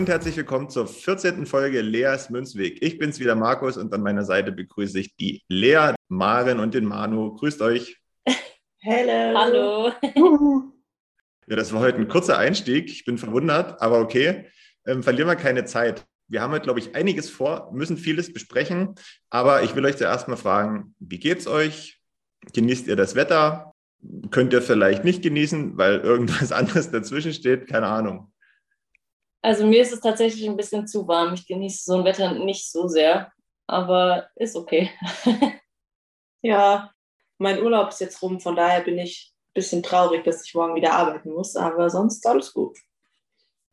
Und herzlich willkommen zur 14. Folge Leas Münzweg. Ich bin's wieder, Markus, und an meiner Seite begrüße ich die Lea, Maren und den Manu. Grüßt euch. Hello. Hallo. Ja, das war heute ein kurzer Einstieg. Ich bin verwundert, aber okay. Ähm, verlieren wir keine Zeit. Wir haben heute, glaube ich, einiges vor, müssen vieles besprechen. Aber ich will euch zuerst mal fragen, wie geht's euch? Genießt ihr das Wetter? Könnt ihr vielleicht nicht genießen, weil irgendwas anderes dazwischen steht? Keine Ahnung. Also mir ist es tatsächlich ein bisschen zu warm. Ich genieße so ein Wetter nicht so sehr, aber ist okay. ja, mein Urlaub ist jetzt rum, von daher bin ich ein bisschen traurig, dass ich morgen wieder arbeiten muss, aber sonst alles gut.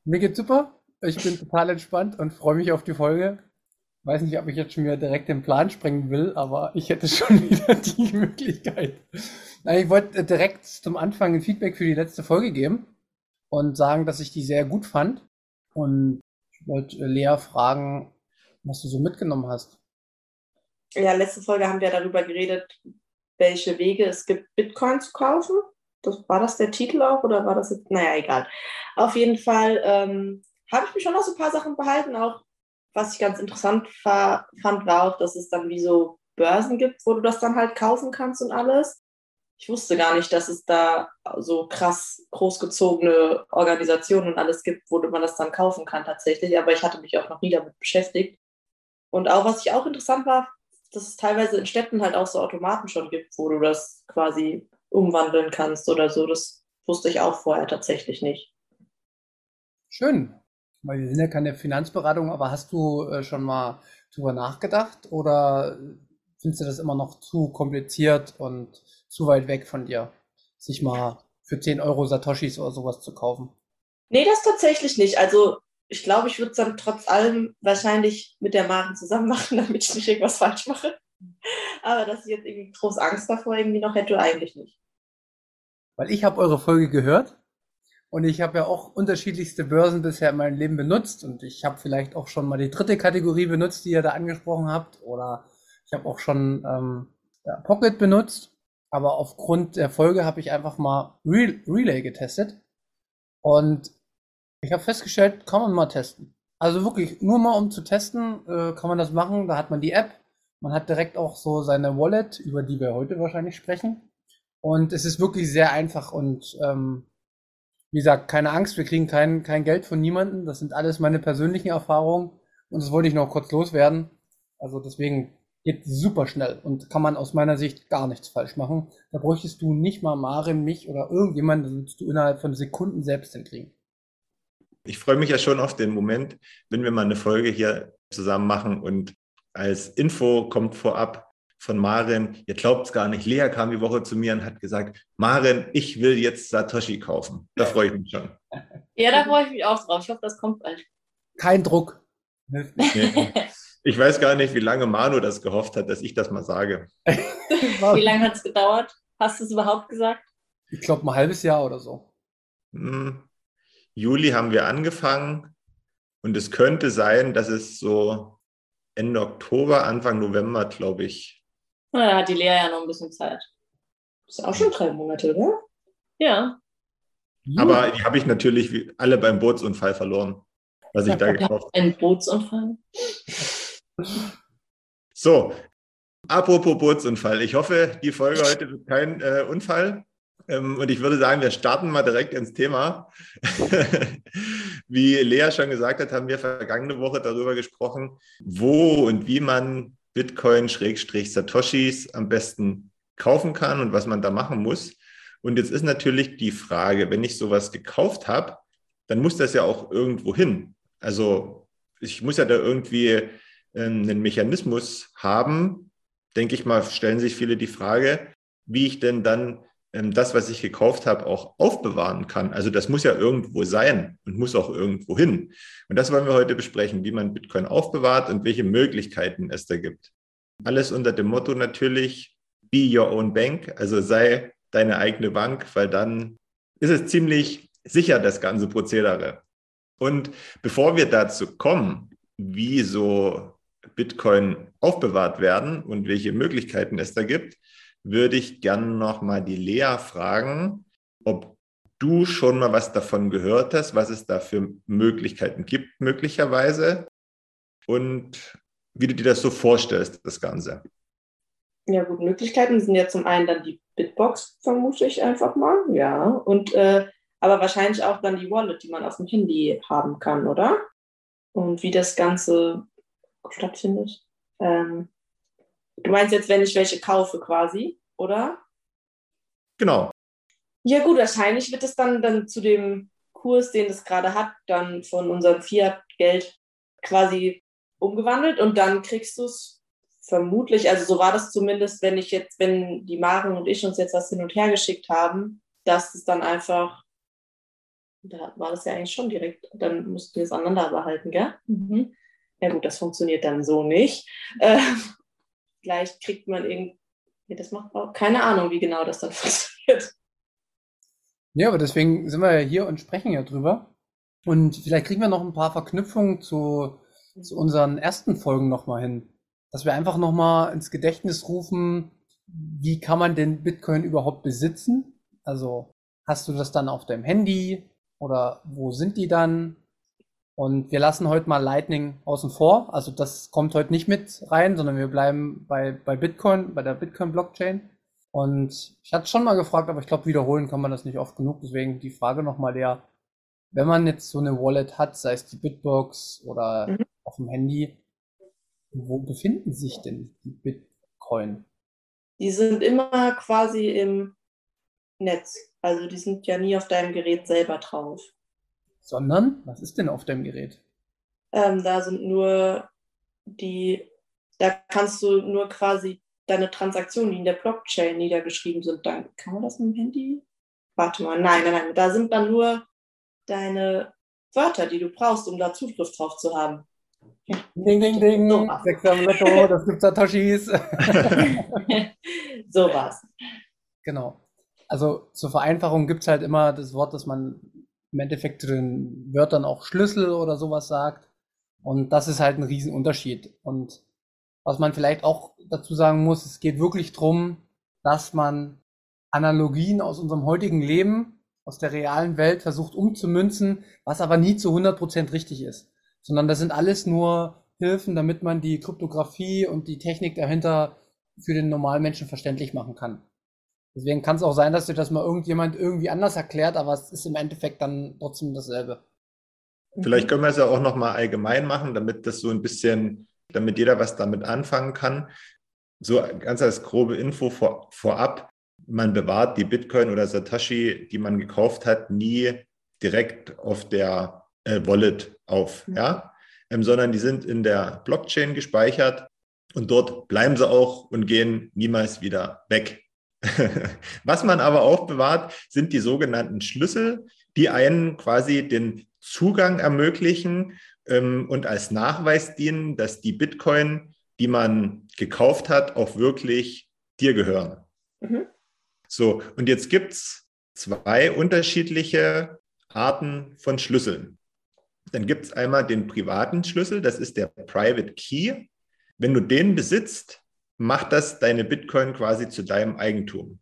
Mir geht's super. Ich bin total entspannt und freue mich auf die Folge. Weiß nicht, ob ich jetzt schon wieder direkt den Plan sprengen will, aber ich hätte schon wieder die Möglichkeit. Ich wollte direkt zum Anfang ein Feedback für die letzte Folge geben und sagen, dass ich die sehr gut fand. Und ich wollte äh, Lea fragen, was du so mitgenommen hast. Ja, letzte Folge haben wir darüber geredet, welche Wege es gibt, Bitcoin zu kaufen. Das, war das der Titel auch oder war das jetzt? Naja, egal. Auf jeden Fall ähm, habe ich mich schon noch so ein paar Sachen behalten. Auch was ich ganz interessant fand, war auch, dass es dann wie so Börsen gibt, wo du das dann halt kaufen kannst und alles ich wusste gar nicht, dass es da so krass großgezogene Organisationen und alles gibt, wo man das dann kaufen kann tatsächlich. Aber ich hatte mich auch noch nie damit beschäftigt. Und auch, was ich auch interessant war, dass es teilweise in Städten halt auch so Automaten schon gibt, wo du das quasi umwandeln kannst oder so. Das wusste ich auch vorher tatsächlich nicht. Schön. Weil wir sind ja keine Finanzberatung, aber hast du äh, schon mal drüber nachgedacht oder findest du das immer noch zu kompliziert und zu weit weg von dir, sich mal für 10 Euro Satoshis oder sowas zu kaufen? Nee, das tatsächlich nicht. Also ich glaube, ich würde es dann trotz allem wahrscheinlich mit der Maren zusammen machen, damit ich nicht irgendwas falsch mache. Aber dass ich jetzt irgendwie groß Angst davor irgendwie noch hätte, eigentlich nicht. Weil ich habe eure Folge gehört und ich habe ja auch unterschiedlichste Börsen bisher in meinem Leben benutzt und ich habe vielleicht auch schon mal die dritte Kategorie benutzt, die ihr da angesprochen habt oder ich habe auch schon ähm, ja, Pocket benutzt aber aufgrund der Folge habe ich einfach mal Re Relay getestet. Und ich habe festgestellt, kann man mal testen. Also wirklich, nur mal um zu testen, äh, kann man das machen. Da hat man die App. Man hat direkt auch so seine Wallet, über die wir heute wahrscheinlich sprechen. Und es ist wirklich sehr einfach und ähm, wie gesagt, keine Angst, wir kriegen kein, kein Geld von niemandem. Das sind alles meine persönlichen Erfahrungen. Und das wollte ich noch kurz loswerden. Also deswegen geht super schnell und kann man aus meiner Sicht gar nichts falsch machen. Da bräuchtest du nicht mal Marin, mich oder irgendjemanden, das würdest du innerhalb von Sekunden selbst hinkriegen. Ich freue mich ja schon auf den Moment, wenn wir mal eine Folge hier zusammen machen und als Info kommt vorab von Marin, ihr glaubt es gar nicht, Lea kam die Woche zu mir und hat gesagt, Marin, ich will jetzt Satoshi kaufen. Da freue ich mich schon. Ja, da freue ich mich auch drauf. Ich hoffe, das kommt bald. Kein Druck. Nee. Ich weiß gar nicht, wie lange Manu das gehofft hat, dass ich das mal sage. wie lange hat es gedauert? Hast du es überhaupt gesagt? Ich glaube, ein halbes Jahr oder so. Hm. Juli haben wir angefangen und es könnte sein, dass es so Ende Oktober, Anfang November, glaube ich. Na, da hat die Lea ja noch ein bisschen Zeit. Das ist auch schon drei Monate, oder? Ja. Aber die habe ich natürlich alle beim Bootsunfall verloren, was ich da gekauft habe. Ein Bootsunfall? So, apropos Bootsunfall. Ich hoffe, die Folge heute wird kein äh, Unfall. Ähm, und ich würde sagen, wir starten mal direkt ins Thema. wie Lea schon gesagt hat, haben wir vergangene Woche darüber gesprochen, wo und wie man Bitcoin-Satoshis am besten kaufen kann und was man da machen muss. Und jetzt ist natürlich die Frage, wenn ich sowas gekauft habe, dann muss das ja auch irgendwo hin. Also ich muss ja da irgendwie einen Mechanismus haben, denke ich mal, stellen sich viele die Frage, wie ich denn dann ähm, das, was ich gekauft habe, auch aufbewahren kann. Also das muss ja irgendwo sein und muss auch irgendwo hin. Und das wollen wir heute besprechen, wie man Bitcoin aufbewahrt und welche Möglichkeiten es da gibt. Alles unter dem Motto natürlich, be your own bank, also sei deine eigene Bank, weil dann ist es ziemlich sicher, das ganze Prozedere. Und bevor wir dazu kommen, wie so Bitcoin aufbewahrt werden und welche Möglichkeiten es da gibt, würde ich gerne noch mal die Lea fragen, ob du schon mal was davon gehört hast, was es da für Möglichkeiten gibt, möglicherweise, und wie du dir das so vorstellst, das Ganze. Ja, gut, Möglichkeiten sind ja zum einen dann die Bitbox, vermute ich einfach mal, ja. Und äh, aber wahrscheinlich auch dann die Wallet, die man auf dem Handy haben kann, oder? Und wie das Ganze stattfindet. Ähm, du meinst jetzt, wenn ich welche kaufe quasi, oder? Genau. Ja gut, wahrscheinlich wird es dann, dann zu dem Kurs, den es gerade hat, dann von unserem Fiat-Geld quasi umgewandelt und dann kriegst du es vermutlich, also so war das zumindest, wenn ich jetzt, wenn die Maren und ich uns jetzt was hin und her geschickt haben, dass es dann einfach, da war das ja eigentlich schon direkt, dann mussten wir es aneinander behalten, gell? Mhm. Ja gut, das funktioniert dann so nicht. Äh, vielleicht kriegt man irgendwie, das macht auch keine Ahnung, wie genau das dann funktioniert. Ja, aber deswegen sind wir ja hier und sprechen ja drüber. Und vielleicht kriegen wir noch ein paar Verknüpfungen zu, zu unseren ersten Folgen nochmal hin. Dass wir einfach nochmal ins Gedächtnis rufen, wie kann man den Bitcoin überhaupt besitzen? Also hast du das dann auf deinem Handy oder wo sind die dann? Und wir lassen heute mal Lightning außen vor. Also das kommt heute nicht mit rein, sondern wir bleiben bei, bei Bitcoin, bei der Bitcoin-Blockchain. Und ich hatte schon mal gefragt, aber ich glaube, wiederholen kann man das nicht oft genug. Deswegen die Frage nochmal der, wenn man jetzt so eine Wallet hat, sei es die Bitbox oder mhm. auf dem Handy, wo befinden sich denn die Bitcoin? Die sind immer quasi im Netz. Also die sind ja nie auf deinem Gerät selber drauf. Sondern, was ist denn auf deinem Gerät? Ähm, da sind nur die, da kannst du nur quasi deine Transaktionen, die in der Blockchain niedergeschrieben sind, dann kann man das mit dem Handy? Warte mal, nein, nein, nein, da sind dann nur deine Wörter, die du brauchst, um da Zugriff drauf zu haben. Ding, ding, ding, so Lotto, das gibt Satoshis. so war's. Genau. Also zur Vereinfachung gibt es halt immer das Wort, das man im Endeffekt zu den Wörtern auch Schlüssel oder sowas sagt. Und das ist halt ein Riesenunterschied. Und was man vielleicht auch dazu sagen muss, es geht wirklich darum, dass man Analogien aus unserem heutigen Leben, aus der realen Welt versucht umzumünzen, was aber nie zu 100% richtig ist. Sondern das sind alles nur Hilfen, damit man die Kryptographie und die Technik dahinter für den normalen Menschen verständlich machen kann. Deswegen kann es auch sein, dass dir das mal irgendjemand irgendwie anders erklärt, aber es ist im Endeffekt dann trotzdem dasselbe. Vielleicht können wir es ja auch nochmal allgemein machen, damit das so ein bisschen, damit jeder was damit anfangen kann. So ganz als grobe Info vor, vorab. Man bewahrt die Bitcoin oder Satoshi, die man gekauft hat, nie direkt auf der äh, Wallet auf, ja, ähm, sondern die sind in der Blockchain gespeichert und dort bleiben sie auch und gehen niemals wieder weg. Was man aber auch bewahrt, sind die sogenannten Schlüssel, die einen quasi den Zugang ermöglichen ähm, und als Nachweis dienen, dass die Bitcoin, die man gekauft hat, auch wirklich dir gehören. Mhm. So, und jetzt gibt es zwei unterschiedliche Arten von Schlüsseln. Dann gibt es einmal den privaten Schlüssel, das ist der Private Key. Wenn du den besitzt, macht das deine Bitcoin quasi zu deinem Eigentum.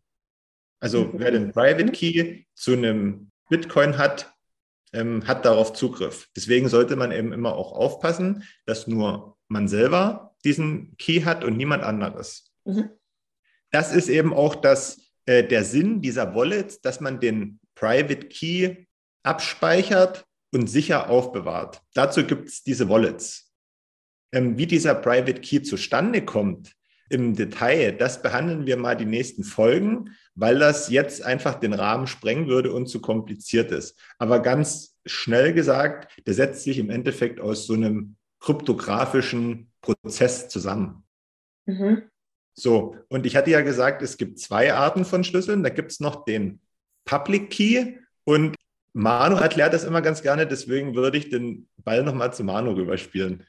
Also mhm. wer den Private Key zu einem Bitcoin hat, ähm, hat darauf Zugriff. Deswegen sollte man eben immer auch aufpassen, dass nur man selber diesen Key hat und niemand anderes. Mhm. Das ist eben auch das, äh, der Sinn dieser Wallet, dass man den Private Key abspeichert und sicher aufbewahrt. Dazu gibt es diese Wallets. Ähm, wie dieser Private Key zustande kommt, im Detail, das behandeln wir mal die nächsten Folgen, weil das jetzt einfach den Rahmen sprengen würde und zu kompliziert ist. Aber ganz schnell gesagt, der setzt sich im Endeffekt aus so einem kryptografischen Prozess zusammen. Mhm. So, und ich hatte ja gesagt, es gibt zwei Arten von Schlüsseln. Da gibt es noch den Public Key und Manu erklärt das immer ganz gerne, deswegen würde ich den Ball nochmal zu Manu rüberspielen.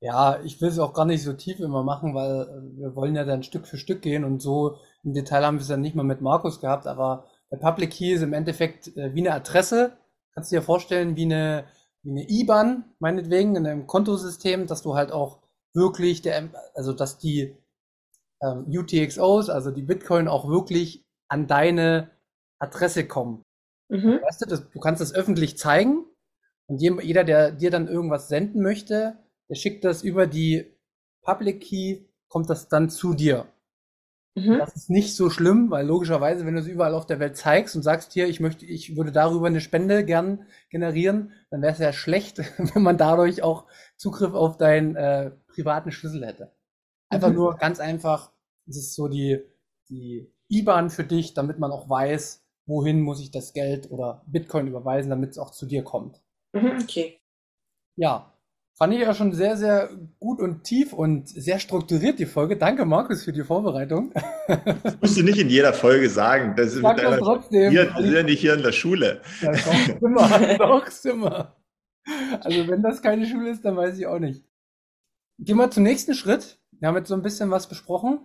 Ja, ich will es auch gar nicht so tief immer machen, weil äh, wir wollen ja dann Stück für Stück gehen und so im Detail haben wir es ja nicht mal mit Markus gehabt, aber der Public Key ist im Endeffekt äh, wie eine Adresse. Kannst du dir vorstellen, wie eine, wie eine IBAN, meinetwegen, in einem Kontosystem, dass du halt auch wirklich der, also dass die ähm, UTXOs, also die Bitcoin auch wirklich an deine Adresse kommen. Mhm. Weißt du, das, du kannst das öffentlich zeigen und jeder, der dir dann irgendwas senden möchte, der schickt das über die Public Key, kommt das dann zu dir. Mhm. Das ist nicht so schlimm, weil logischerweise, wenn du es überall auf der Welt zeigst und sagst hier, ich möchte, ich würde darüber eine Spende gern generieren, dann wäre es ja schlecht, wenn man dadurch auch Zugriff auf deinen äh, privaten Schlüssel hätte. Einfach Mhm. nur ganz einfach, es ist so die, die IBAN für dich, damit man auch weiß, wohin muss ich das Geld oder Bitcoin überweisen, damit es auch zu dir kommt. Mhm. Okay. Ja, fand ich ja schon sehr, sehr gut und tief und sehr strukturiert die Folge. Danke, Markus, für die Vorbereitung. Das musst du nicht in jeder Folge sagen. Das ist Sag das trotzdem. wir sind ja nicht hier in der Schule. Ja, doch, immer, doch, immer. Also wenn das keine Schule ist, dann weiß ich auch nicht. Gehen wir zum nächsten Schritt. Wir haben jetzt so ein bisschen was besprochen.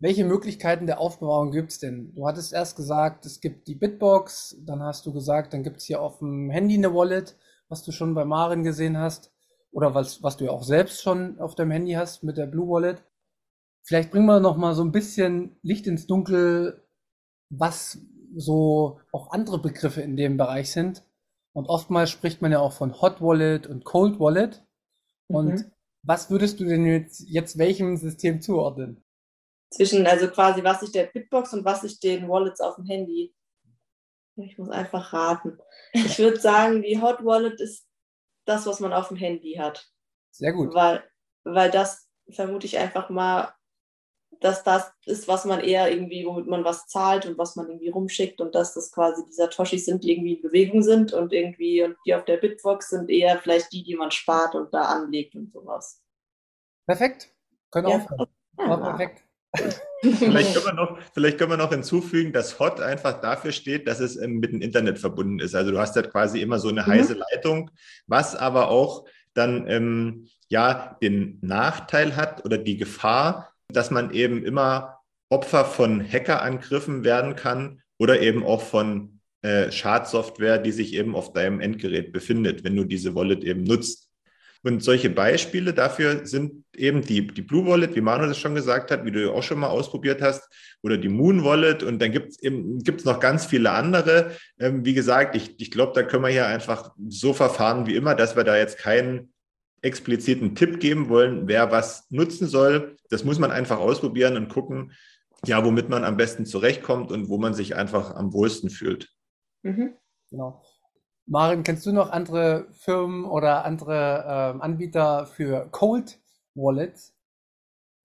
Welche Möglichkeiten der Aufbewahrung gibt es denn? Du hattest erst gesagt, es gibt die Bitbox, dann hast du gesagt, dann gibt es hier auf dem Handy eine Wallet, was du schon bei Marin gesehen hast, oder was, was du ja auch selbst schon auf deinem Handy hast mit der Blue Wallet. Vielleicht bringen wir noch mal so ein bisschen Licht ins Dunkel, was so auch andere Begriffe in dem Bereich sind. Und oftmals spricht man ja auch von Hot Wallet und Cold Wallet. Und Mhm. was würdest du denn jetzt, jetzt welchem System zuordnen? Zwischen, also quasi, was ich der Bitbox und was ich den Wallets auf dem Handy. Ich muss einfach raten. Ich würde sagen, die Hot Wallet ist das, was man auf dem Handy hat. Sehr gut. Weil, weil das vermute ich einfach mal, dass das ist, was man eher irgendwie, womit man was zahlt und was man irgendwie rumschickt und dass das quasi die Satoshis sind, die irgendwie in Bewegung sind und irgendwie und die auf der Bitbox sind eher vielleicht die, die man spart und da anlegt und sowas. Perfekt. Können Ja. aufhören. War perfekt. Vielleicht können, wir noch, vielleicht können wir noch hinzufügen, dass Hot einfach dafür steht, dass es ähm, mit dem Internet verbunden ist. Also du hast halt quasi immer so eine Mhm. heiße Leitung, was aber auch dann ähm, ja den Nachteil hat oder die Gefahr, dass man eben immer Opfer von Hackerangriffen werden kann oder eben auch von äh, Schadsoftware, die sich eben auf deinem Endgerät befindet, wenn du diese Wallet eben nutzt. Und solche Beispiele dafür sind eben die, die Blue Wallet, wie Manu das schon gesagt hat, wie du auch schon mal ausprobiert hast, oder die Moon Wallet. Und dann gibt es noch ganz viele andere. Ähm, wie gesagt, ich, ich glaube, da können wir hier einfach so verfahren wie immer, dass wir da jetzt keinen expliziten Tipp geben wollen, wer was nutzen soll. Das muss man einfach ausprobieren und gucken, ja, womit man am besten zurechtkommt und wo man sich einfach am wohlsten fühlt. Mhm. Genau. Marin, kennst du noch andere Firmen oder andere ähm, Anbieter für Cold Wallets?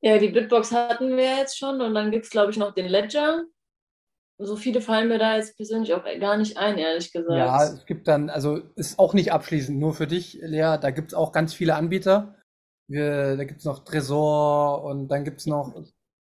Ja, die Bitbox hatten wir jetzt schon und dann gibt es, glaube ich, noch den Ledger. So viele fallen mir da jetzt persönlich auch gar nicht ein, ehrlich gesagt. Ja, es gibt dann, also ist auch nicht abschließend, nur für dich, Lea, da gibt es auch ganz viele Anbieter. Wir, da gibt es noch Tresor und dann gibt es noch,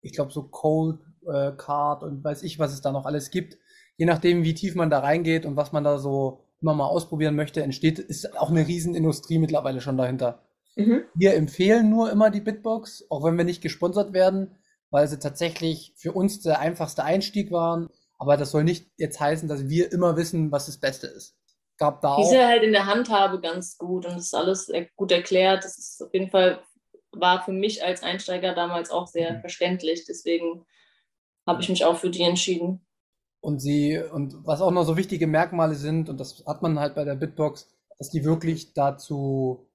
ich glaube, so Cold äh, Card und weiß ich, was es da noch alles gibt. Je nachdem, wie tief man da reingeht und was man da so immer mal ausprobieren möchte, entsteht, ist auch eine Riesenindustrie mittlerweile schon dahinter. Mhm. Wir empfehlen nur immer die Bitbox, auch wenn wir nicht gesponsert werden, weil sie tatsächlich für uns der einfachste Einstieg waren. Aber das soll nicht jetzt heißen, dass wir immer wissen, was das Beste ist. Gab da Die auch. ist ja halt in der Handhabe ganz gut und das ist alles gut erklärt. Das ist auf jeden Fall, war für mich als Einsteiger damals auch sehr Mhm. verständlich. Deswegen habe ich mich auch für die entschieden. Und sie, und was auch noch so wichtige Merkmale sind, und das hat man halt bei der Bitbox, dass die wirklich dazu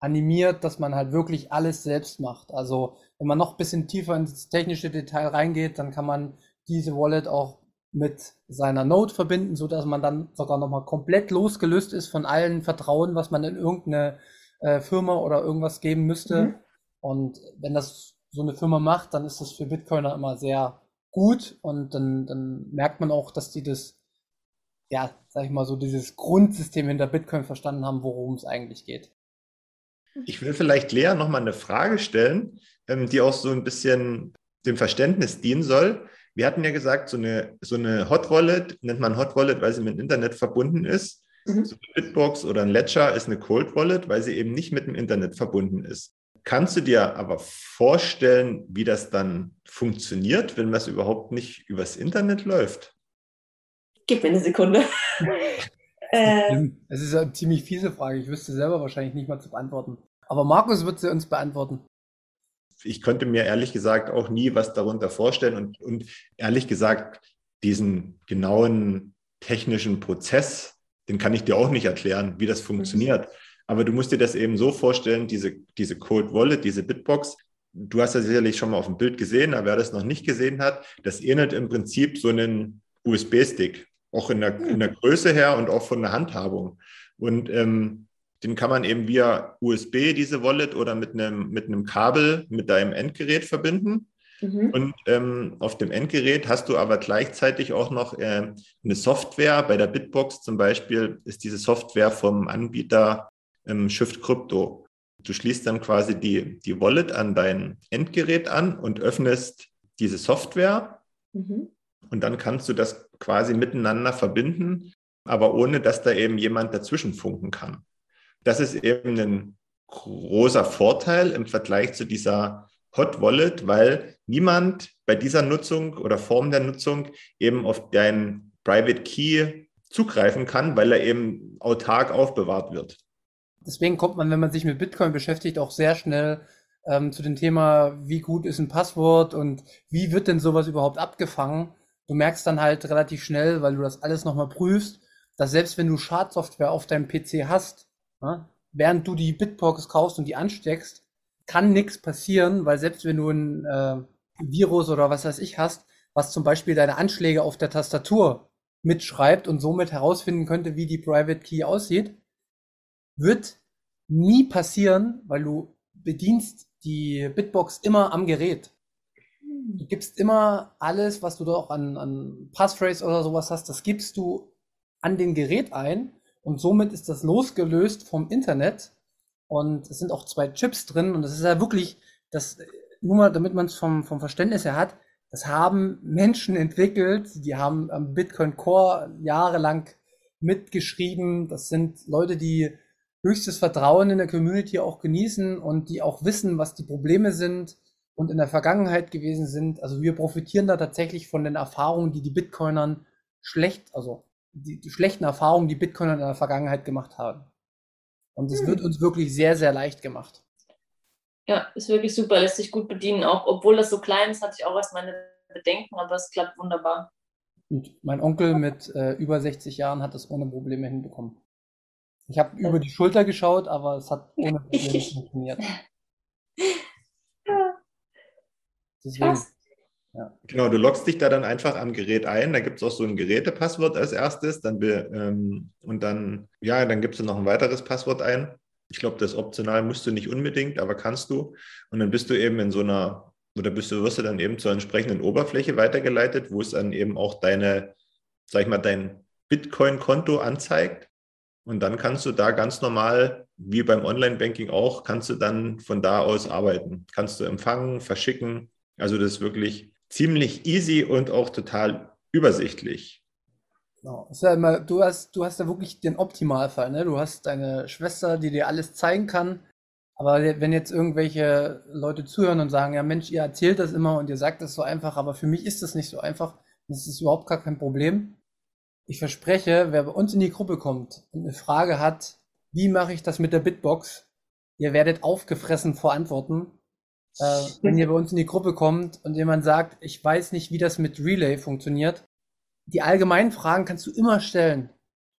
animiert, dass man halt wirklich alles selbst macht. Also wenn man noch ein bisschen tiefer ins technische Detail reingeht, dann kann man diese Wallet auch mit seiner Node verbinden, so dass man dann sogar nochmal komplett losgelöst ist von allen Vertrauen, was man in irgendeine äh, Firma oder irgendwas geben müste. Mhm. Und wenn das so eine Firma macht, dann ist das für Bitcoiner immer sehr gut und dann, dann merkt man auch, dass die das, ja, sag ich mal so, dieses Grundsystem hinter Bitcoin verstanden haben, worum es eigentlich geht. Ich will vielleicht Lea nochmal eine Frage stellen, ähm, die auch so ein bisschen dem Verständnis dienen soll. Wir hatten ja gesagt, so eine, so eine Hot Wallet nennt man Hot Wallet, weil sie mit dem Internet verbunden ist. Mhm. So eine Bitbox oder ein Ledger ist eine Cold Wallet, weil sie eben nicht mit dem Internet verbunden ist. Kannst du dir aber vorstellen, wie das dann funktioniert, wenn das überhaupt nicht übers Internet läuft? Gib mir eine Sekunde. äh, es ist eine ziemlich fiese Frage. Ich wüsste selber wahrscheinlich nicht mal zu beantworten. Aber Markus wird sie uns beantworten. Ich könnte mir ehrlich gesagt auch nie was darunter vorstellen und, und ehrlich gesagt, diesen genauen technischen Prozess, den kann ich dir auch nicht erklären, wie das funktioniert. Aber du musst dir das eben so vorstellen, diese, diese Cold Wallet, diese Bitbox, du hast ja sicherlich schon mal auf dem Bild gesehen, aber wer das noch nicht gesehen hat, das ähnelt im Prinzip so einen USB-Stick, auch in der, in der Größe her und auch von der Handhabung. Und ähm, den kann man eben via USB, diese Wallet, oder mit einem, mit einem Kabel mit deinem Endgerät verbinden. Mhm. Und ähm, auf dem Endgerät hast du aber gleichzeitig auch noch äh, eine Software. Bei der Bitbox zum Beispiel ist diese Software vom Anbieter ähm, Shift Crypto. Du schließt dann quasi die, die Wallet an dein Endgerät an und öffnest diese Software. Mhm. Und dann kannst du das quasi miteinander verbinden, aber ohne dass da eben jemand dazwischen funken kann. Das ist eben ein großer Vorteil im Vergleich zu dieser Hot Wallet, weil niemand bei dieser Nutzung oder Form der Nutzung eben auf deinen Private Key zugreifen kann, weil er eben autark aufbewahrt wird deswegen kommt man, wenn man sich mit Bitcoin beschäftigt, auch sehr schnell ähm, zu dem Thema, wie gut ist ein Passwort und wie wird denn sowas überhaupt abgefangen. Du merkst dann halt relativ schnell, weil du das alles nochmal prüfst, dass selbst wenn du Schadsoftware auf deinem PC hast, ja, während du die Bitbox kaufst und die ansteckst, kann nichts passieren, weil selbst wenn du ein äh, Virus oder was weiß ich hast, was zum Beispiel deine Anschläge auf der Tastatur mitschreibt und somit herausfinden könnte, wie die Private Key aussieht, wird nie passieren, weil du bedienst die Bitbox immer am Gerät. Du gibst immer alles, was du da auch an, an Passphrase oder sowas hast, das gibst du an den Gerät ein und somit ist das losgelöst vom Internet und es sind auch zwei Chips drin und das ist ja wirklich, das, nur mal, damit man es vom, vom Verständnis her hat, das haben Menschen entwickelt, die haben am Bitcoin Core jahrelang mitgeschrieben. Das sind Leute, die höchstes Vertrauen in der Community auch genießen und die auch wissen, was die Probleme sind und in der Vergangenheit gewesen sind. Also wir profitieren da tatsächlich von den Erfahrungen, die die Bitcoinern schlecht, also die, die schlechten Erfahrungen, die Bitcoiner in der Vergangenheit gemacht haben. Und es hm. wird uns wirklich sehr, sehr leicht gemacht. Ja, ist wirklich super, lässt sich gut bedienen. Auch obwohl das so klein ist, hatte ich auch erst meine Bedenken, aber es klappt wunderbar. Und mein Onkel mit äh, über 60 Jahren hat das ohne Probleme hinbekommen. Ich habe über die Schulter geschaut, aber es hat ohne Probleme funktioniert. Deswegen. Ja. Genau, du loggst dich da dann einfach am Gerät ein. Da gibt es auch so ein Gerätepasswort als erstes. Dann ähm, und dann, ja, dann gibst du noch ein weiteres Passwort ein. Ich glaube, das optional musst du nicht unbedingt, aber kannst du. Und dann bist du eben in so einer, oder bist du, wirst du dann eben zur entsprechenden Oberfläche weitergeleitet, wo es dann eben auch deine, sag ich mal, dein Bitcoin-Konto anzeigt. Und dann kannst du da ganz normal, wie beim Online-Banking auch, kannst du dann von da aus arbeiten. Kannst du empfangen, verschicken. Also das ist wirklich ziemlich easy und auch total übersichtlich. Genau. Du, hast, du hast ja wirklich den Optimalfall. Ne? Du hast deine Schwester, die dir alles zeigen kann. Aber wenn jetzt irgendwelche Leute zuhören und sagen, ja Mensch, ihr erzählt das immer und ihr sagt das so einfach, aber für mich ist das nicht so einfach, das ist überhaupt gar kein Problem. Ich verspreche, wer bei uns in die Gruppe kommt und eine Frage hat, wie mache ich das mit der Bitbox, ihr werdet aufgefressen vor Antworten. Äh, wenn ihr bei uns in die Gruppe kommt und jemand sagt, ich weiß nicht, wie das mit Relay funktioniert, die allgemeinen Fragen kannst du immer stellen.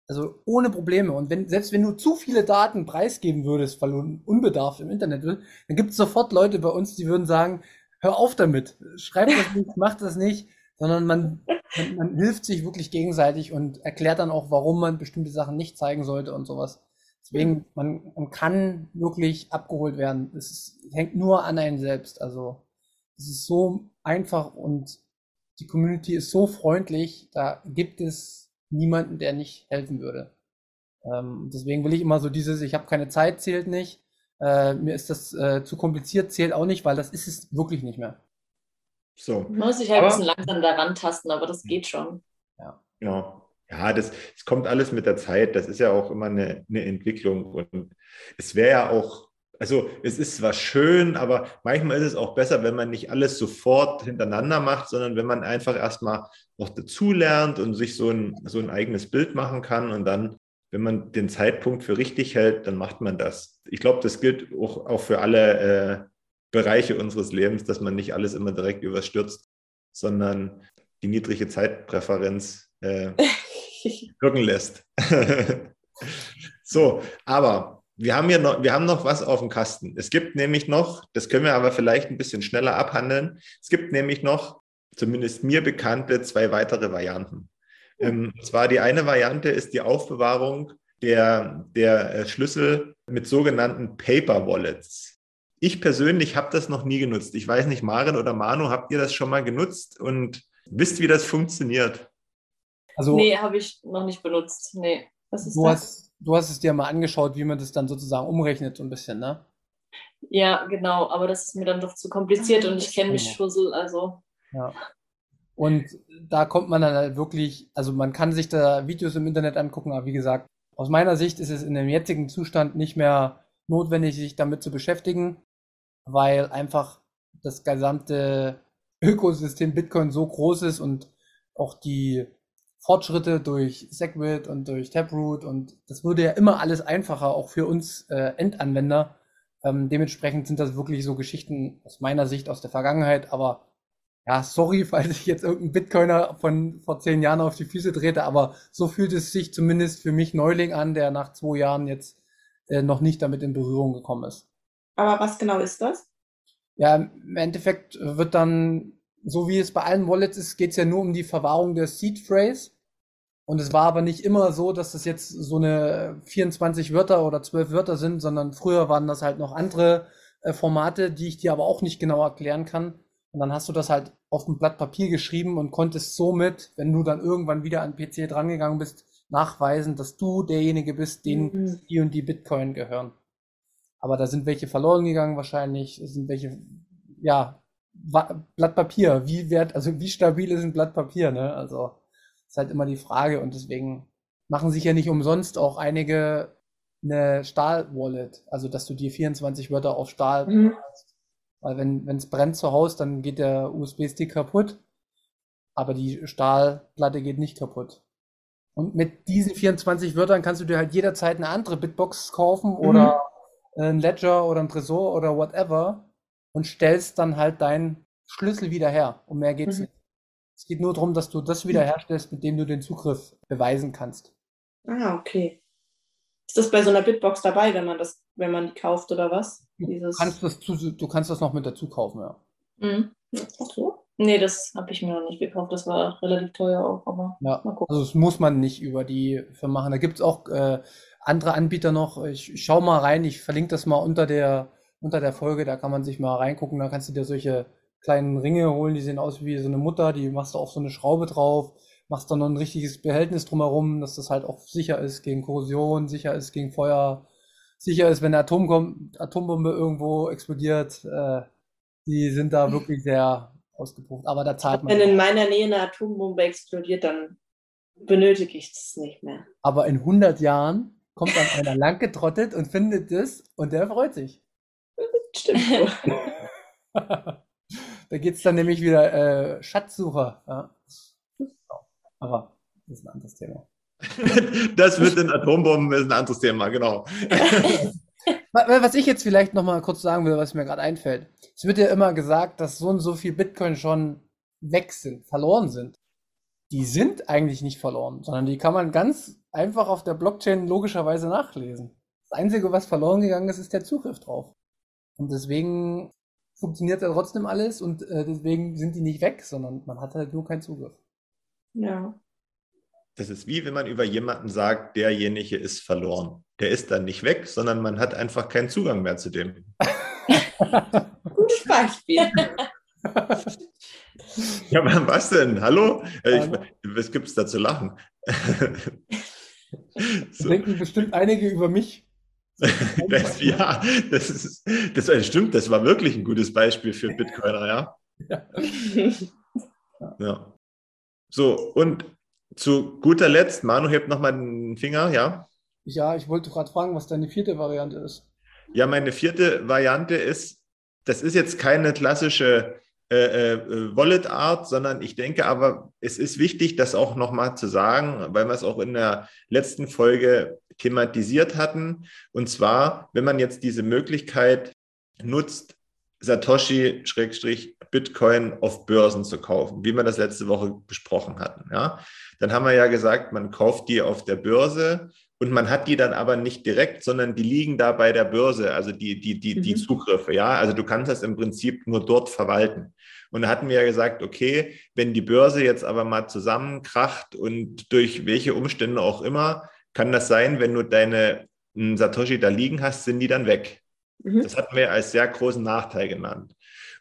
Also ohne Probleme. Und wenn, selbst wenn du zu viele Daten preisgeben würdest, weil du unbedarft im Internet bist, dann gibt es sofort Leute bei uns, die würden sagen, hör auf damit, schreib das nicht, mach das nicht sondern man, man, man, hilft sich wirklich gegenseitig und erklärt dann auch, warum man bestimmte Sachen nicht zeigen sollte und sowas. Deswegen, man, man kann wirklich abgeholt werden. Es ist, hängt nur an einem selbst. Also es ist so einfach und die Community ist so freundlich, da gibt es niemanden, der nicht helfen würde. Ähm, deswegen will ich immer so dieses, ich habe keine Zeit, zählt nicht. äh, mir ist das äh, zu kompliziert, zählt auch nicht, weil das ist es wirklich nicht mehr. So. Man muss sich halt Aber- ein bisschen langsam daran tasten, aber das geht schon. Ja, ja das, es kommt alles mit der Zeit. Das ist ja auch immer eine, eine Entwicklung. Und es wäre ja auch, also es ist zwar schön, aber manchmal ist es auch besser, wenn man nicht alles sofort hintereinander macht, sondern wenn man einfach erstmal noch dazulernt und sich so ein, so ein eigenes Bild machen kann. Und dann, wenn man den Zeitpunkt für richtig hält, dann macht man das. Ich glaube, das gilt auch, auch für alle äh, Bereiche unseres Lebens, dass man nicht alles immer direkt überstürzt, sondern die niedrige Zeitpräferenz äh, wirken lässt. so, aber wir haben hier noch, wir haben noch was auf dem Kasten. Es gibt nämlich noch, das können wir aber vielleicht ein bisschen schneller abhandeln. Es gibt nämlich noch, zumindest mir bekannte, zwei weitere Varianten. Ähm, und zwar die eine Variante ist die Aufbewahrung der, der äh, Schlüssel mit sogenannten Paper Wallets. Ich persönlich habe das noch nie genutzt. Ich weiß nicht, Maren oder Manu, habt ihr das schon mal genutzt und wisst, wie das funktioniert? Also Nee, habe ich noch nicht benutzt. Nee. Was ist du, das? hast, du hast es dir mal angeschaut, wie man das dann sozusagen umrechnet, so ein bisschen, ne? Ja, genau, aber das ist mir dann doch zu kompliziert und ich kenne mich. Schussel, also. Ja. Und da kommt man dann halt wirklich, also man kann sich da Videos im Internet angucken, aber wie gesagt, aus meiner Sicht ist es in dem jetzigen Zustand nicht mehr notwendig, sich damit zu beschäftigen, weil einfach das gesamte Ökosystem Bitcoin so groß ist und auch die Fortschritte durch SegWit und durch Taproot und das würde ja immer alles einfacher, auch für uns äh, Endanwender. Ähm, dementsprechend sind das wirklich so Geschichten aus meiner Sicht aus der Vergangenheit, aber ja, sorry, falls ich jetzt irgendeinen Bitcoiner von vor zehn Jahren auf die Füße trete, aber so fühlt es sich zumindest für mich Neuling an, der nach zwei Jahren jetzt äh, noch nicht damit in Berührung gekommen ist. Aber was genau ist das? Ja, im Endeffekt wird dann, so wie es bei allen Wallets ist, geht es ja nur um die Verwahrung der Seed Phrase. Und es war aber nicht immer so, dass das jetzt so eine 24 Wörter oder 12 Wörter sind, sondern früher waren das halt noch andere äh, Formate, die ich dir aber auch nicht genau erklären kann. Und dann hast du das halt auf ein Blatt Papier geschrieben und konntest somit, wenn du dann irgendwann wieder an den PC drangegangen bist, nachweisen, dass du derjenige bist, den Mhm. die und die Bitcoin gehören. Aber da sind welche verloren gegangen wahrscheinlich, es sind welche, ja, Blatt Papier, wie wert, also wie stabil ist ein Blatt Papier, ne? Also ist halt immer die Frage und deswegen machen sich ja nicht umsonst auch einige eine Stahl-Wallet, also dass du dir 24 Wörter auf Stahl Mhm. weil wenn wenn es brennt zu Hause, dann geht der USB-Stick kaputt, aber die Stahlplatte geht nicht kaputt. Und mit diesen 24 Wörtern kannst du dir halt jederzeit eine andere Bitbox kaufen oder äh, ein Ledger oder ein Tresor oder whatever und stellst dann halt deinen Schlüssel wieder her. Um mehr geht's Mhm. nicht. Es geht nur darum, dass du das wieder herstellst, mit dem du den Zugriff beweisen kannst. Ah, okay. Ist das bei so einer Bitbox dabei, wenn man das, wenn man die kauft oder was? Du Dieses. kannst das, du kannst das noch mit dazu kaufen, ja. Mhm. Ach so. Nee, das habe ich mir noch nicht gekauft. Das war relativ teuer auch, aber Ja, mal gucken. also das muss man nicht über die Firma machen. Da gibt's auch äh, andere Anbieter noch. Ich, ich schau mal rein, ich verlinke das mal unter der, unter der Folge, da kann man sich mal reingucken. Da kannst du dir solche kleinen Ringe holen, die sehen aus wie so eine Mutter, die machst du auf so eine Schraube drauf, machst dann noch ein richtiges Behältnis drumherum, dass das halt auch sicher ist gegen Korrosion, sicher ist gegen Feuer, sicher ist, wenn eine Atom Atombombe irgendwo explodiert. Äh, die sind da wirklich sehr ausgebucht. Aber da zahlt man. Wenn in meiner Nähe eine Atombombe explodiert, dann benötige ich das nicht mehr. Aber in 100 Jahren kommt dann einer lang getrottet und findet das und der freut sich. Stimmt. da geht's dann nämlich wieder äh, Schatzsucher. Ja. Aber das ist ein anderes Thema. Das mit den Atombomben ist ein anderes Thema, genau. Wa- wa- Was ich jetzt vielleicht noch mal kurz sagen will, was mir gerade einfällt. Es wird ja immer gesagt, dass so und so viel Bitcoin schon weg sind, verloren sind. Die sind eigentlich nicht verloren, sondern die kann man ganz einfach auf der Blockchain logischerweise nachlesen. Das Einzige, was verloren gegangen ist, ist der Zugriff drauf. Und deswegen funktioniert ja trotzdem alles und äh, deswegen sind die nicht weg, sondern man hat halt nur keinen Zugriff. Ja. Das ist wie wenn man über jemanden sagt, derjenige ist verloren. Der ist dann nicht weg, sondern man hat einfach keinen Zugang mehr zu dem. Gutes Beispiel. Ja, aber was denn? Hallo? Äh. Ich, was gibt's da zu lachen? So. denken bestimmt einige über mich. Das, ja, das, ist, das stimmt, das war wirklich ein gutes Beispiel für Bitcoiner, ja. Ja. ja. So, und zu guter Letzt, Manu hebt nochmal den Finger, ja? Ja, ich wollte gerade fragen, was deine vierte Variante ist. Ja, meine vierte Variante ist, das ist jetzt keine klassische äh, äh, Wallet-Art, sondern ich denke aber, es ist wichtig, das auch nochmal zu sagen, weil wir es auch in der letzten Folge thematisiert hatten. Und zwar, wenn man jetzt diese Möglichkeit nutzt, Satoshi-Bitcoin auf Börsen zu kaufen, wie wir das letzte Woche besprochen hatten. Ja? Dann haben wir ja gesagt, man kauft die auf der Börse und man hat die dann aber nicht direkt, sondern die liegen da bei der Börse, also die, die, die, mhm. die Zugriffe. Ja, also du kannst das im Prinzip nur dort verwalten. Und da hatten wir ja gesagt, okay, wenn die Börse jetzt aber mal zusammenkracht und durch welche Umstände auch immer, kann das sein, wenn du deine hm, Satoshi da liegen hast, sind die dann weg. Mhm. Das hatten wir als sehr großen Nachteil genannt.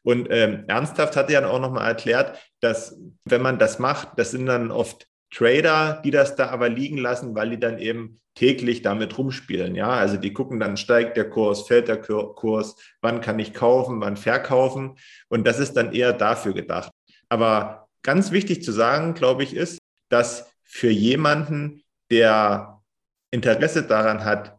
Und ähm, ernsthaft hat er dann auch nochmal erklärt, dass wenn man das macht, das sind dann oft Trader, die das da aber liegen lassen, weil die dann eben täglich damit rumspielen. Ja, also die gucken dann, steigt der Kurs, fällt der Kurs, wann kann ich kaufen, wann verkaufen. Und das ist dann eher dafür gedacht. Aber ganz wichtig zu sagen, glaube ich, ist, dass für jemanden, der Interesse daran hat,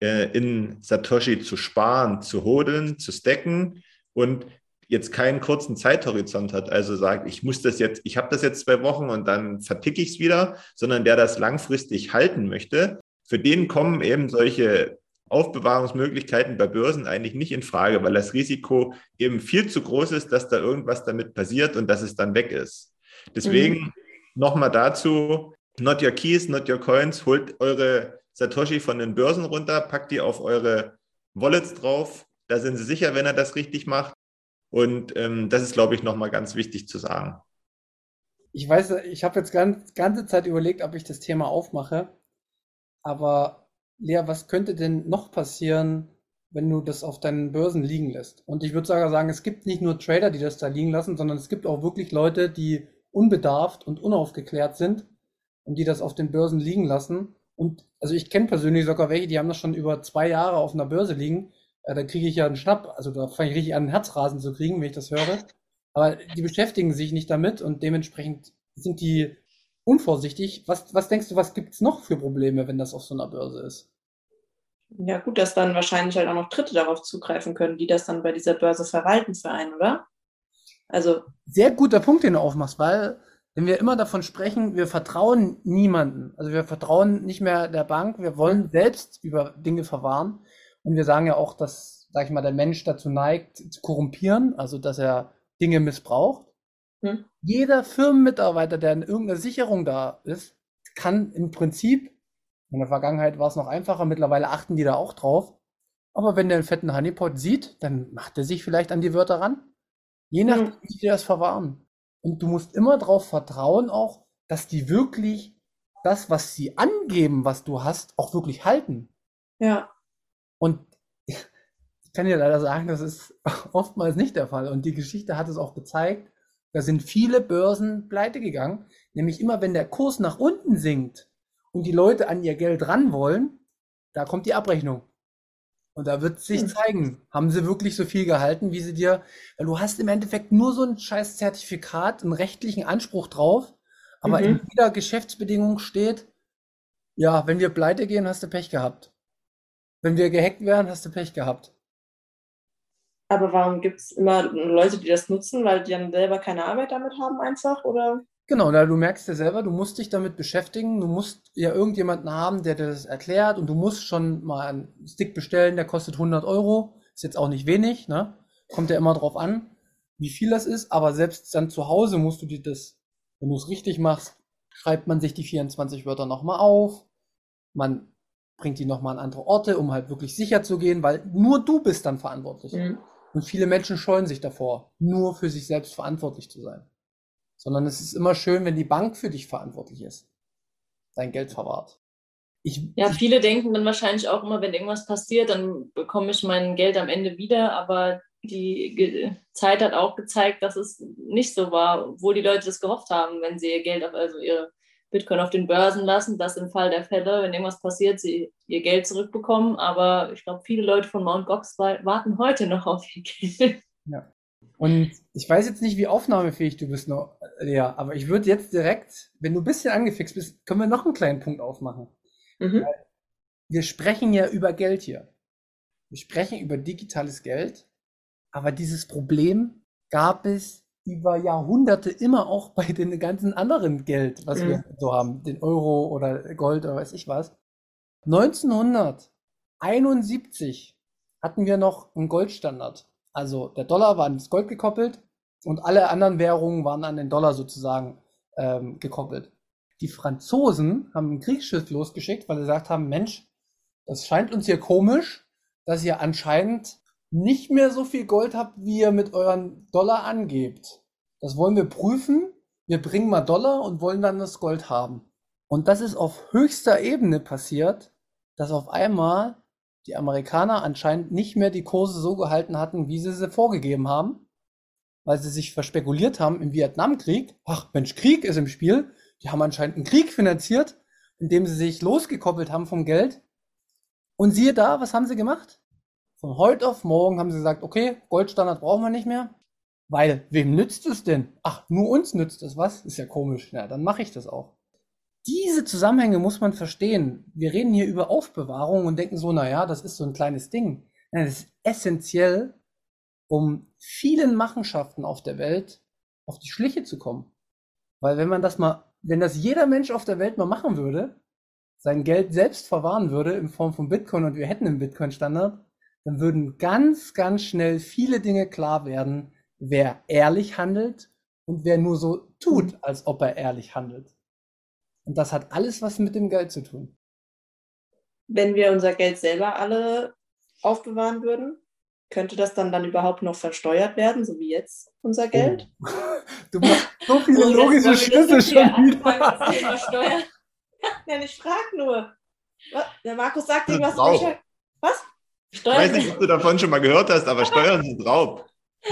äh, in Satoshi zu sparen, zu hodeln, zu stacken und jetzt keinen kurzen Zeithorizont hat, also sagt, ich muss das jetzt, ich habe das jetzt zwei Wochen und dann verticke ich es wieder, sondern der das langfristig halten möchte, für den kommen eben solche Aufbewahrungsmöglichkeiten bei Börsen eigentlich nicht in Frage, weil das Risiko eben viel zu groß ist, dass da irgendwas damit passiert und dass es dann weg ist. Deswegen mhm. nochmal dazu, not your keys, not your coins, holt eure Satoshi von den Börsen runter, packt die auf eure Wallets drauf. Da sind Sie sicher, wenn er das richtig macht. Und ähm, das ist, glaube ich, nochmal ganz wichtig zu sagen. Ich weiß, ich habe jetzt ganz, ganze Zeit überlegt, ob ich das Thema aufmache. Aber Lea, was könnte denn noch passieren, wenn du das auf deinen Börsen liegen lässt? Und ich würde sogar sagen, es gibt nicht nur Trader, die das da liegen lassen, sondern es gibt auch wirklich Leute, die unbedarft und unaufgeklärt sind und die das auf den Börsen liegen lassen. Und also ich kenne persönlich sogar welche, die haben das schon über zwei Jahre auf einer Börse liegen äh, da kriege ich ja einen Schnapp. Also da fange ich richtig an, Herzrasen zu kriegen, wenn ich das höre. Aber die beschäftigen sich nicht damit und dementsprechend sind die unvorsichtig. Was, was denkst du, was gibt es noch für Probleme, wenn das auf so einer Börse ist? Ja, gut, dass dann wahrscheinlich halt auch noch Dritte darauf zugreifen können, die das dann bei dieser Börse verwalten für einen, oder? Also. Sehr guter Punkt, den du aufmachst, weil wenn wir immer davon sprechen, wir vertrauen niemanden, also wir vertrauen nicht mehr der Bank, wir wollen selbst über Dinge verwahren, und wir sagen ja auch, dass, sag ich mal, der Mensch dazu neigt, zu korrumpieren, also dass er Dinge missbraucht. Hm. Jeder Firmenmitarbeiter, der in irgendeiner Sicherung da ist, kann im Prinzip, in der Vergangenheit war es noch einfacher, mittlerweile achten die da auch drauf. Aber wenn der einen fetten Honeypot sieht, dann macht er sich vielleicht an die Wörter ran. Je nachdem, hm. wie die das verwahren. Und du musst immer darauf vertrauen auch, dass die wirklich das, was sie angeben, was du hast, auch wirklich halten. Ja. Und ich kann dir leider sagen, das ist oftmals nicht der Fall. Und die Geschichte hat es auch gezeigt, da sind viele Börsen pleite gegangen. Nämlich immer, wenn der Kurs nach unten sinkt und die Leute an ihr Geld ran wollen, da kommt die Abrechnung. Und da wird sich hm. zeigen, haben sie wirklich so viel gehalten, wie sie dir, weil du hast im Endeffekt nur so ein scheiß Zertifikat, einen rechtlichen Anspruch drauf, aber mhm. in jeder Geschäftsbedingung steht, ja, wenn wir pleite gehen, hast du Pech gehabt. Wenn wir gehackt wären, hast du Pech gehabt. Aber warum gibt es immer Leute, die das nutzen, weil die dann selber keine Arbeit damit haben einfach, oder? Genau, da du merkst ja selber, du musst dich damit beschäftigen, du musst ja irgendjemanden haben, der dir das erklärt und du musst schon mal einen Stick bestellen, der kostet 100 Euro, ist jetzt auch nicht wenig, ne? Kommt ja immer drauf an, wie viel das ist, aber selbst dann zu Hause musst du dir das, wenn du es richtig machst, schreibt man sich die 24 Wörter nochmal auf, man bringt die nochmal an andere Orte, um halt wirklich sicher zu gehen, weil nur du bist dann verantwortlich. Mhm. Und viele Menschen scheuen sich davor, nur für sich selbst verantwortlich zu sein. Sondern es ist immer schön, wenn die Bank für dich verantwortlich ist, dein Geld verwahrt. Ich, ja, viele denken dann wahrscheinlich auch immer, wenn irgendwas passiert, dann bekomme ich mein Geld am Ende wieder, aber die Zeit hat auch gezeigt, dass es nicht so war, obwohl die Leute das gehofft haben, wenn sie ihr Geld auf, also ihre Bitcoin auf den Börsen lassen, dass im Fall der Fälle, wenn irgendwas passiert, sie ihr Geld zurückbekommen. Aber ich glaube, viele Leute von Mt. Gox warten heute noch auf ihr Geld. Ja. Und ich weiß jetzt nicht, wie aufnahmefähig du bist, noch, Lea, aber ich würde jetzt direkt, wenn du ein bisschen angefixt bist, können wir noch einen kleinen Punkt aufmachen. Mhm. Wir sprechen ja über Geld hier. Wir sprechen über digitales Geld, aber dieses Problem gab es über Jahrhunderte immer auch bei den ganzen anderen Geld, was wir so haben, den Euro oder Gold oder weiß ich was. 1971 hatten wir noch einen Goldstandard. Also der Dollar war ans Gold gekoppelt und alle anderen Währungen waren an den Dollar sozusagen ähm, gekoppelt. Die Franzosen haben ein Kriegsschiff losgeschickt, weil sie gesagt haben, Mensch, das scheint uns hier komisch, dass ihr anscheinend nicht mehr so viel Gold habt, wie ihr mit euren Dollar angebt. Das wollen wir prüfen. Wir bringen mal Dollar und wollen dann das Gold haben. Und das ist auf höchster Ebene passiert, dass auf einmal die Amerikaner anscheinend nicht mehr die Kurse so gehalten hatten, wie sie sie vorgegeben haben, weil sie sich verspekuliert haben im Vietnamkrieg. Ach Mensch, Krieg ist im Spiel. Die haben anscheinend einen Krieg finanziert, indem sie sich losgekoppelt haben vom Geld. Und siehe da, was haben sie gemacht? Von heute auf morgen haben sie gesagt, okay, Goldstandard brauchen wir nicht mehr. Weil, wem nützt es denn? Ach, nur uns nützt es was? Ist ja komisch. Ja, dann mache ich das auch. Diese Zusammenhänge muss man verstehen. Wir reden hier über Aufbewahrung und denken so, naja, das ist so ein kleines Ding. Nein, das ist essentiell, um vielen Machenschaften auf der Welt auf die Schliche zu kommen. Weil wenn man das mal, wenn das jeder Mensch auf der Welt mal machen würde, sein Geld selbst verwahren würde in Form von Bitcoin und wir hätten einen Bitcoin-Standard, dann würden ganz, ganz schnell viele Dinge klar werden, wer ehrlich handelt und wer nur so tut, als ob er ehrlich handelt. Und das hat alles was mit dem Geld zu tun. Wenn wir unser Geld selber alle aufbewahren würden, könnte das dann dann überhaupt noch versteuert werden, so wie jetzt unser Geld? Oh. Du machst so viele Oh, logische Schlüsse schon wieder. Ja, ich frage nur. Was? Der Markus sagt irgendwas. Raub. Was? Ich weiß nicht, Steuern. ob du davon schon mal gehört hast, aber Steuern sind Raub.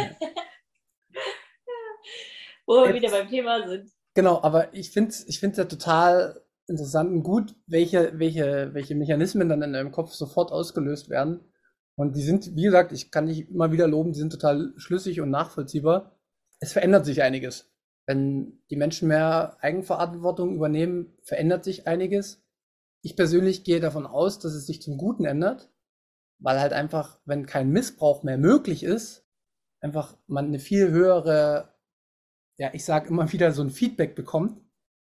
Wo wir Jetzt- wieder beim Thema sind. Genau, aber ich finde es ich find's ja total interessant und gut, welche, welche, welche Mechanismen dann in deinem Kopf sofort ausgelöst werden. Und die sind, wie gesagt, ich kann dich immer wieder loben, die sind total schlüssig und nachvollziehbar. Es verändert sich einiges. Wenn die Menschen mehr Eigenverantwortung übernehmen, verändert sich einiges. Ich persönlich gehe davon aus, dass es sich zum Guten ändert, weil halt einfach, wenn kein Missbrauch mehr möglich ist, einfach man eine viel höhere ja, ich sage immer wieder, so ein Feedback bekommt.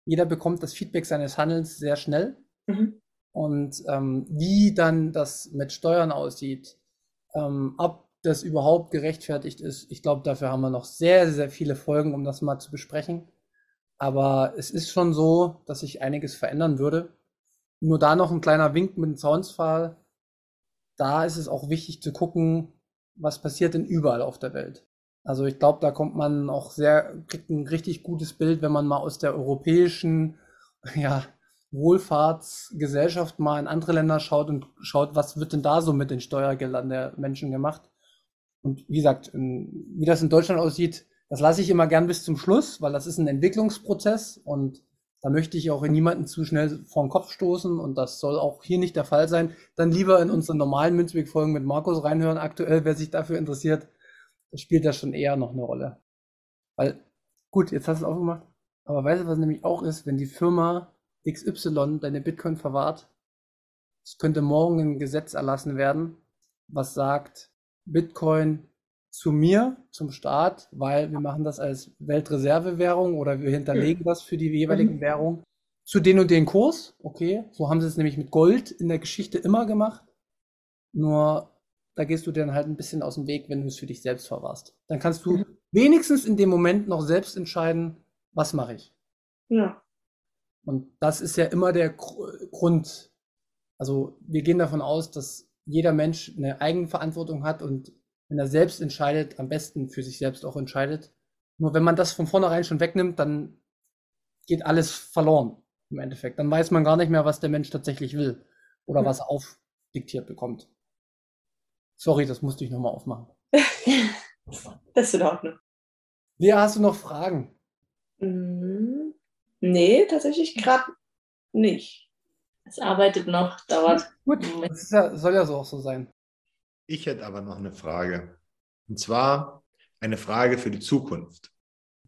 Jeder bekommt das Feedback seines Handelns sehr schnell. Mhm. Und ähm, wie dann das mit Steuern aussieht, ähm, ob das überhaupt gerechtfertigt ist, ich glaube, dafür haben wir noch sehr, sehr viele Folgen, um das mal zu besprechen. Aber es ist schon so, dass sich einiges verändern würde. Nur da noch ein kleiner Wink mit dem Zaunspfahl. Da ist es auch wichtig zu gucken, was passiert denn überall auf der Welt. Also ich glaube, da kommt man auch sehr, kriegt ein richtig gutes Bild, wenn man mal aus der europäischen ja, Wohlfahrtsgesellschaft mal in andere Länder schaut und schaut, was wird denn da so mit den Steuergeldern der Menschen gemacht. Und wie gesagt, wie das in Deutschland aussieht, das lasse ich immer gern bis zum Schluss, weil das ist ein Entwicklungsprozess und da möchte ich auch niemanden zu schnell vor den Kopf stoßen und das soll auch hier nicht der Fall sein. Dann lieber in unseren normalen Münzweg-Folgen mit Markus reinhören. Aktuell, wer sich dafür interessiert, spielt das schon eher noch eine Rolle. Weil, gut, jetzt hast du es aufgemacht. Aber weißt du, was nämlich auch ist, wenn die Firma XY deine Bitcoin verwahrt? Es könnte morgen ein Gesetz erlassen werden, was sagt, Bitcoin zu mir, zum Staat, weil wir machen das als Weltreservewährung oder wir hinterlegen das für die jeweiligen Währungen zu den und den Kurs. Okay, so haben sie es nämlich mit Gold in der Geschichte immer gemacht. Nur da gehst du dann halt ein bisschen aus dem Weg, wenn du es für dich selbst verwahrst. Dann kannst du Mhm. wenigstens in dem Moment noch selbst entscheiden, was mache ich. Ja. Und das ist ja immer der Gr- Grund. Also wir gehen davon aus, dass jeder Mensch eine Eigenverantwortung hat und wenn er selbst entscheidet, am besten für sich selbst auch entscheidet. Nur wenn man das von vornherein schon wegnimmt, dann geht alles verloren im Endeffekt. Dann weiß man gar nicht mehr, was der Mensch tatsächlich will oder Ja. was er aufdiktiert bekommt. Sorry, das musste ich nochmal aufmachen. Das ist in Ordnung. Lea, hast du noch Fragen? Mhm. Nee, tatsächlich gerade nicht. Es arbeitet noch, dauert. Gut, das ja, soll ja so auch so sein. Ich hätte aber noch eine Frage. Und zwar eine Frage für die Zukunft.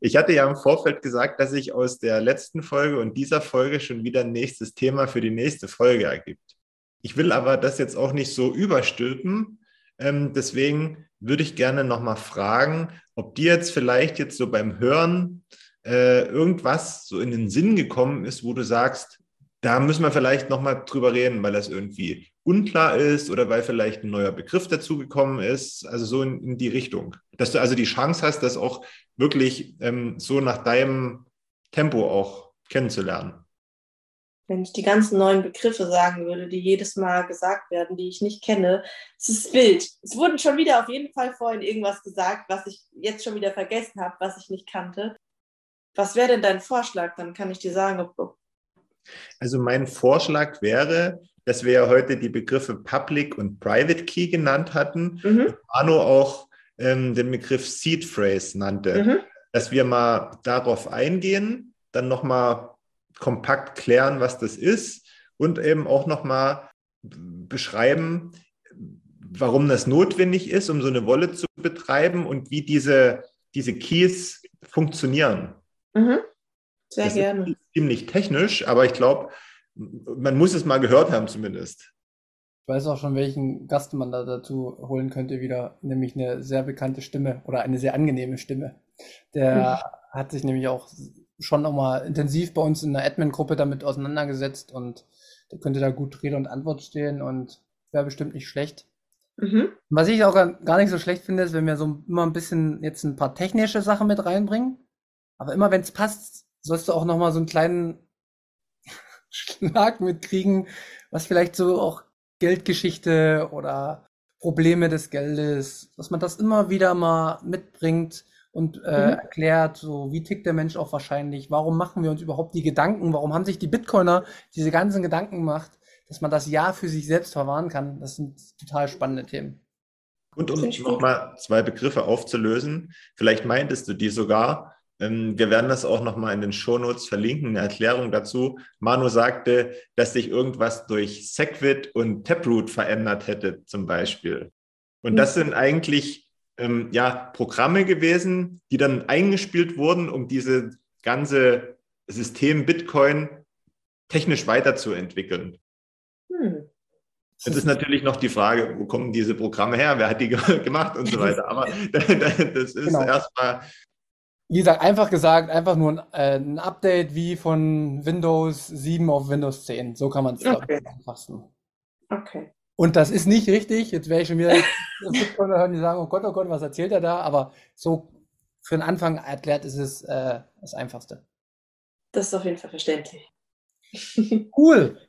Ich hatte ja im Vorfeld gesagt, dass sich aus der letzten Folge und dieser Folge schon wieder ein nächstes Thema für die nächste Folge ergibt. Ich will aber das jetzt auch nicht so überstülpen. Ähm, deswegen würde ich gerne nochmal fragen, ob dir jetzt vielleicht jetzt so beim Hören äh, irgendwas so in den Sinn gekommen ist, wo du sagst, da müssen wir vielleicht nochmal drüber reden, weil das irgendwie unklar ist oder weil vielleicht ein neuer Begriff dazugekommen ist. Also so in, in die Richtung. Dass du also die Chance hast, das auch wirklich ähm, so nach deinem Tempo auch kennenzulernen. Wenn ich die ganzen neuen Begriffe sagen würde, die jedes Mal gesagt werden, die ich nicht kenne, es ist wild. Es wurden schon wieder auf jeden Fall vorhin irgendwas gesagt, was ich jetzt schon wieder vergessen habe, was ich nicht kannte. Was wäre denn dein Vorschlag? Dann kann ich dir sagen, ob, ob Also mein Vorschlag wäre, dass wir ja heute die Begriffe Public und Private Key genannt hatten, mhm. Arno auch ähm, den Begriff Seed Phrase nannte, Mhm. dass wir mal darauf eingehen, dann nochmal kompakt klären, was das ist und eben auch nochmal beschreiben, warum das notwendig ist, um so eine Wallet zu betreiben und wie diese, diese Keys funktionieren. Mhm. Sehr Das gerne. ist ziemlich technisch, aber ich glaube, man muss es mal gehört haben zumindest. Ich weiß auch schon, welchen Gast man da dazu holen könnte wieder, nämlich eine sehr bekannte Stimme oder eine sehr angenehme Stimme. Der hat sich nämlich auch schon nochmal intensiv bei uns in der Admin-Gruppe damit auseinandergesetzt und der könnte da gut Rede und Antwort stehen und wäre bestimmt nicht schlecht. Mhm. Was ich auch gar gar nicht so schlecht finde, ist, wenn wir so immer ein bisschen jetzt ein paar technische Sachen mit reinbringen. Aber immer wenn es passt, sollst du auch nochmal so einen kleinen Schlag mitkriegen, was vielleicht so auch Geldgeschichte oder Probleme des Geldes, dass man das immer wieder mal mitbringt und äh, Mhm. erklärt, so wie tickt der Mensch auch wahrscheinlich, warum machen wir uns überhaupt die Gedanken, warum haben sich die Bitcoiner diese ganzen Gedanken gemacht, dass man das ja für sich selbst verwahren kann. Das sind total spannende Themen. Und um nochmal zwei Begriffe aufzulösen, vielleicht meintest du die sogar. Ähm, wir werden das auch nochmal in den Shownotes verlinken, eine Erklärung dazu. Manu sagte, dass sich irgendwas durch Segwit und Taproot verändert hätte, zum Beispiel. Und das sind eigentlich ähm, ja, Programme gewesen, die dann eingespielt wurden, um diese ganze System Bitcoin technisch weiterzuentwickeln. Hm. Jetzt ist natürlich noch die Frage, wo kommen diese Programme her, wer hat die ge- gemacht und so weiter. Aber das ist Genau. erstmal, Wie gesagt, einfach gesagt, einfach nur ein, äh, ein Update wie von Windows 7 auf Windows 10. So kann man es, Okay. zusammenfassen. Okay. Und das ist nicht richtig. Jetzt werde ich schon wieder Bitcoiner hören, die sagen, oh Gott, oh Gott, was erzählt er da? Aber so für den Anfang erklärt ist es äh, das Einfachste. Das ist auf jeden Fall verständlich. Cool.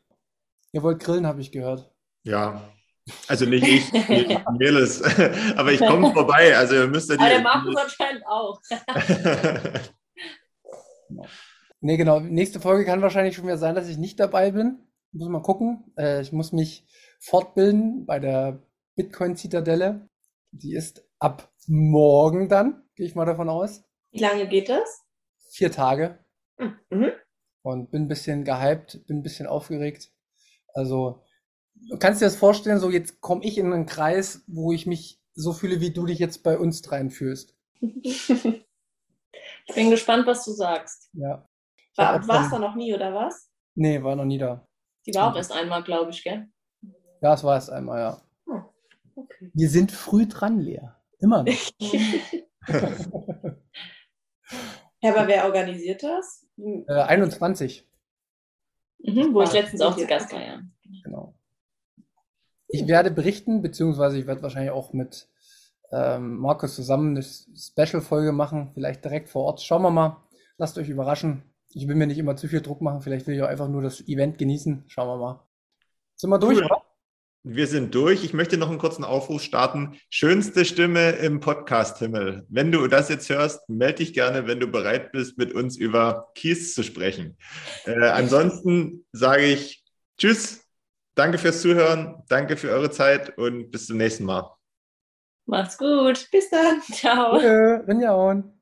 Ihr wollt grillen, habe ich gehört. ja, also nicht ich, nicht Meles, aber ich komme vorbei. Also ihr müsst ja Aber der die. Markus anscheinend auch. Nee, genau. Nächste Folge kann wahrscheinlich schon wieder sein, dass ich nicht dabei bin. Muss mal gucken. Äh, ich muss mich fortbilden bei der Bitcoin-Zitadelle. Die ist ab morgen dann, gehe ich mal davon aus. Wie lange geht das? Vier Tage. Hm, Mhm. und bin ein bisschen gehypt, bin ein bisschen aufgeregt. Also, kannst dir das vorstellen, so jetzt komme ich in einen Kreis, wo ich mich so fühle, wie du dich jetzt bei uns dreien fühlst. Ich bin gespannt, was du sagst. Ja. War, warst du noch nie, oder was? Nee, war noch nie da. Die war auch erst einmal, glaube ich, gell? Ja, es war es einmal, ja. Hm, Okay. Wir sind früh dran, Lea. Immer noch. Ja, aber wer organisiert das? Äh, 21, Mhm, wo ich letztens auch zu Gast war, ja. genau. Ich werde berichten, beziehungsweise ich werde wahrscheinlich auch mit ähm, Markus zusammen eine Special-Folge machen, vielleicht direkt vor Ort. Schauen wir mal. Lasst euch überraschen. Ich will mir nicht immer zu viel Druck machen. Vielleicht will ich auch einfach nur das Event genießen. Schauen wir mal. Sind wir durch, Cool. oder? Wir sind durch. Ich möchte noch einen kurzen Aufruf starten. Schönste Stimme im Podcast-Himmel. Wenn du das jetzt hörst, melde dich gerne, wenn du bereit bist, mit uns über Keys zu sprechen. Äh, ansonsten sage ich Tschüss. Danke fürs Zuhören. Danke für eure Zeit und bis zum nächsten Mal. Macht's gut. Bis dann. Ciao. Rinjahauen.